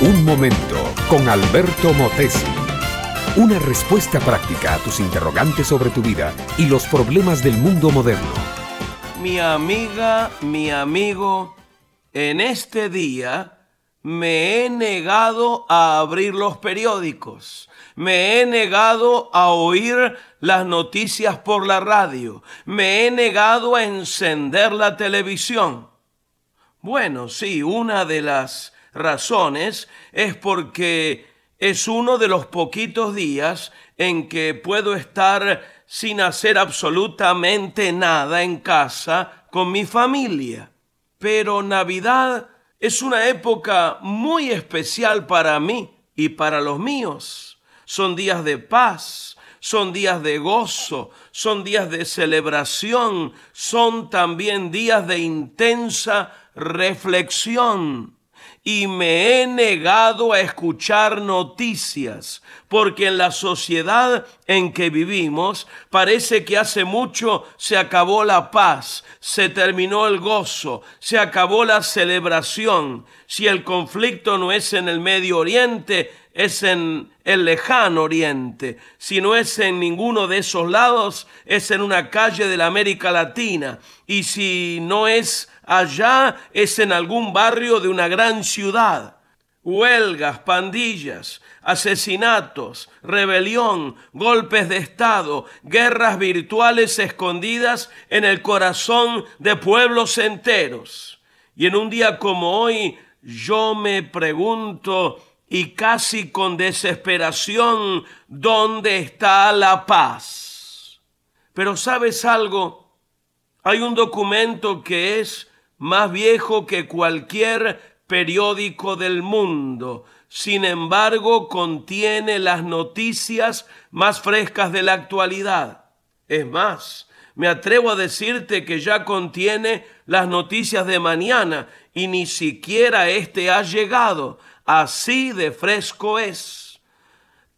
Un momento con Alberto Motesi. Una respuesta práctica a tus interrogantes sobre tu vida y los problemas del mundo moderno. Mi amiga, mi amigo, en este día me he negado a abrir los periódicos. Me he negado a oír las noticias por la radio. Me he negado a encender la televisión. Bueno, sí, una de las razones es porque es uno de los poquitos días en que puedo estar sin hacer absolutamente nada en casa con mi familia. Pero Navidad es una época muy especial para mí y para los míos. Son días de paz, son días de gozo, son días de celebración, son también días de intensa reflexión y me he negado a escuchar noticias, porque en la sociedad en que vivimos parece que hace mucho se acabó la paz, se terminó el gozo, se acabó la celebración. Si el conflicto no es en el Medio Oriente, es en el lejano oriente. Si no es en ninguno de esos lados, es en una calle de la América Latina. Y si no es allá es en algún barrio de una gran ciudad. Huelgas, pandillas, asesinatos, rebelión, golpes de Estado, guerras virtuales escondidas en el corazón de pueblos enteros. Y en un día como hoy yo me pregunto y casi con desesperación, ¿dónde está la paz? Pero sabes algo, hay un documento que es más viejo que cualquier periódico del mundo. Sin embargo, contiene las noticias más frescas de la actualidad. Es más, me atrevo a decirte que ya contiene las noticias de mañana y ni siquiera éste ha llegado. Así de fresco es.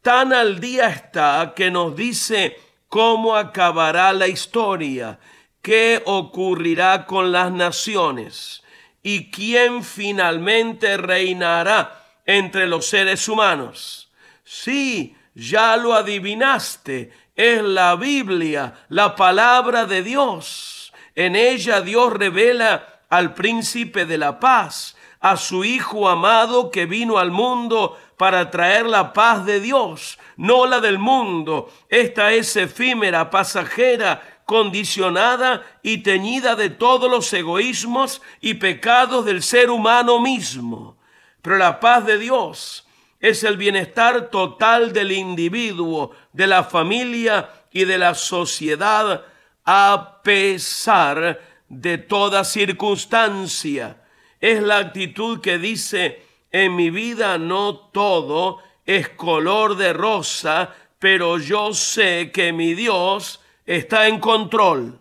Tan al día está que nos dice cómo acabará la historia qué ocurrirá con las naciones y quién finalmente reinará entre los seres humanos. Sí, ya lo adivinaste, es la Biblia, la palabra de Dios. En ella Dios revela al príncipe de la paz, a su Hijo amado que vino al mundo para traer la paz de Dios, no la del mundo. Esta es efímera, pasajera, condicionada y teñida de todos los egoísmos y pecados del ser humano mismo. Pero la paz de Dios es el bienestar total del individuo, de la familia y de la sociedad a pesar de toda circunstancia. Es la actitud que dice, en mi vida no todo es color de rosa, pero yo sé que mi Dios está en control.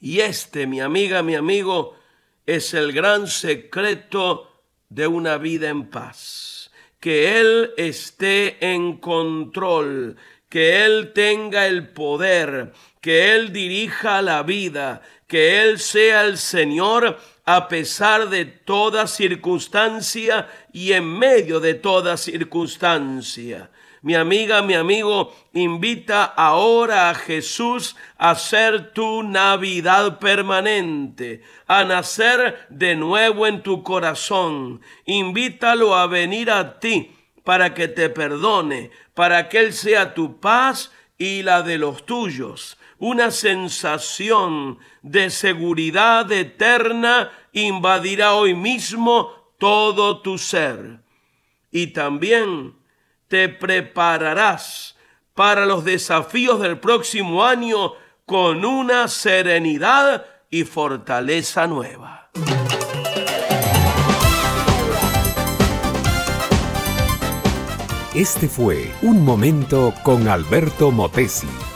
Y este, mi amiga, mi amigo, es el gran secreto de una vida en paz. Que Él esté en control, que Él tenga el poder, que Él dirija la vida, que Él sea el Señor a pesar de toda circunstancia y en medio de toda circunstancia mi amiga, mi amigo, invita ahora a Jesús a ser tu Navidad permanente, a nacer de nuevo en tu corazón. Invítalo a venir a ti para que te perdone, para que Él sea tu paz y la de los tuyos. Una sensación de seguridad eterna invadirá hoy mismo todo tu ser. Y también te prepararás para los desafíos del próximo año con una serenidad y fortaleza nueva. Este fue Un Momento con Alberto Motesi.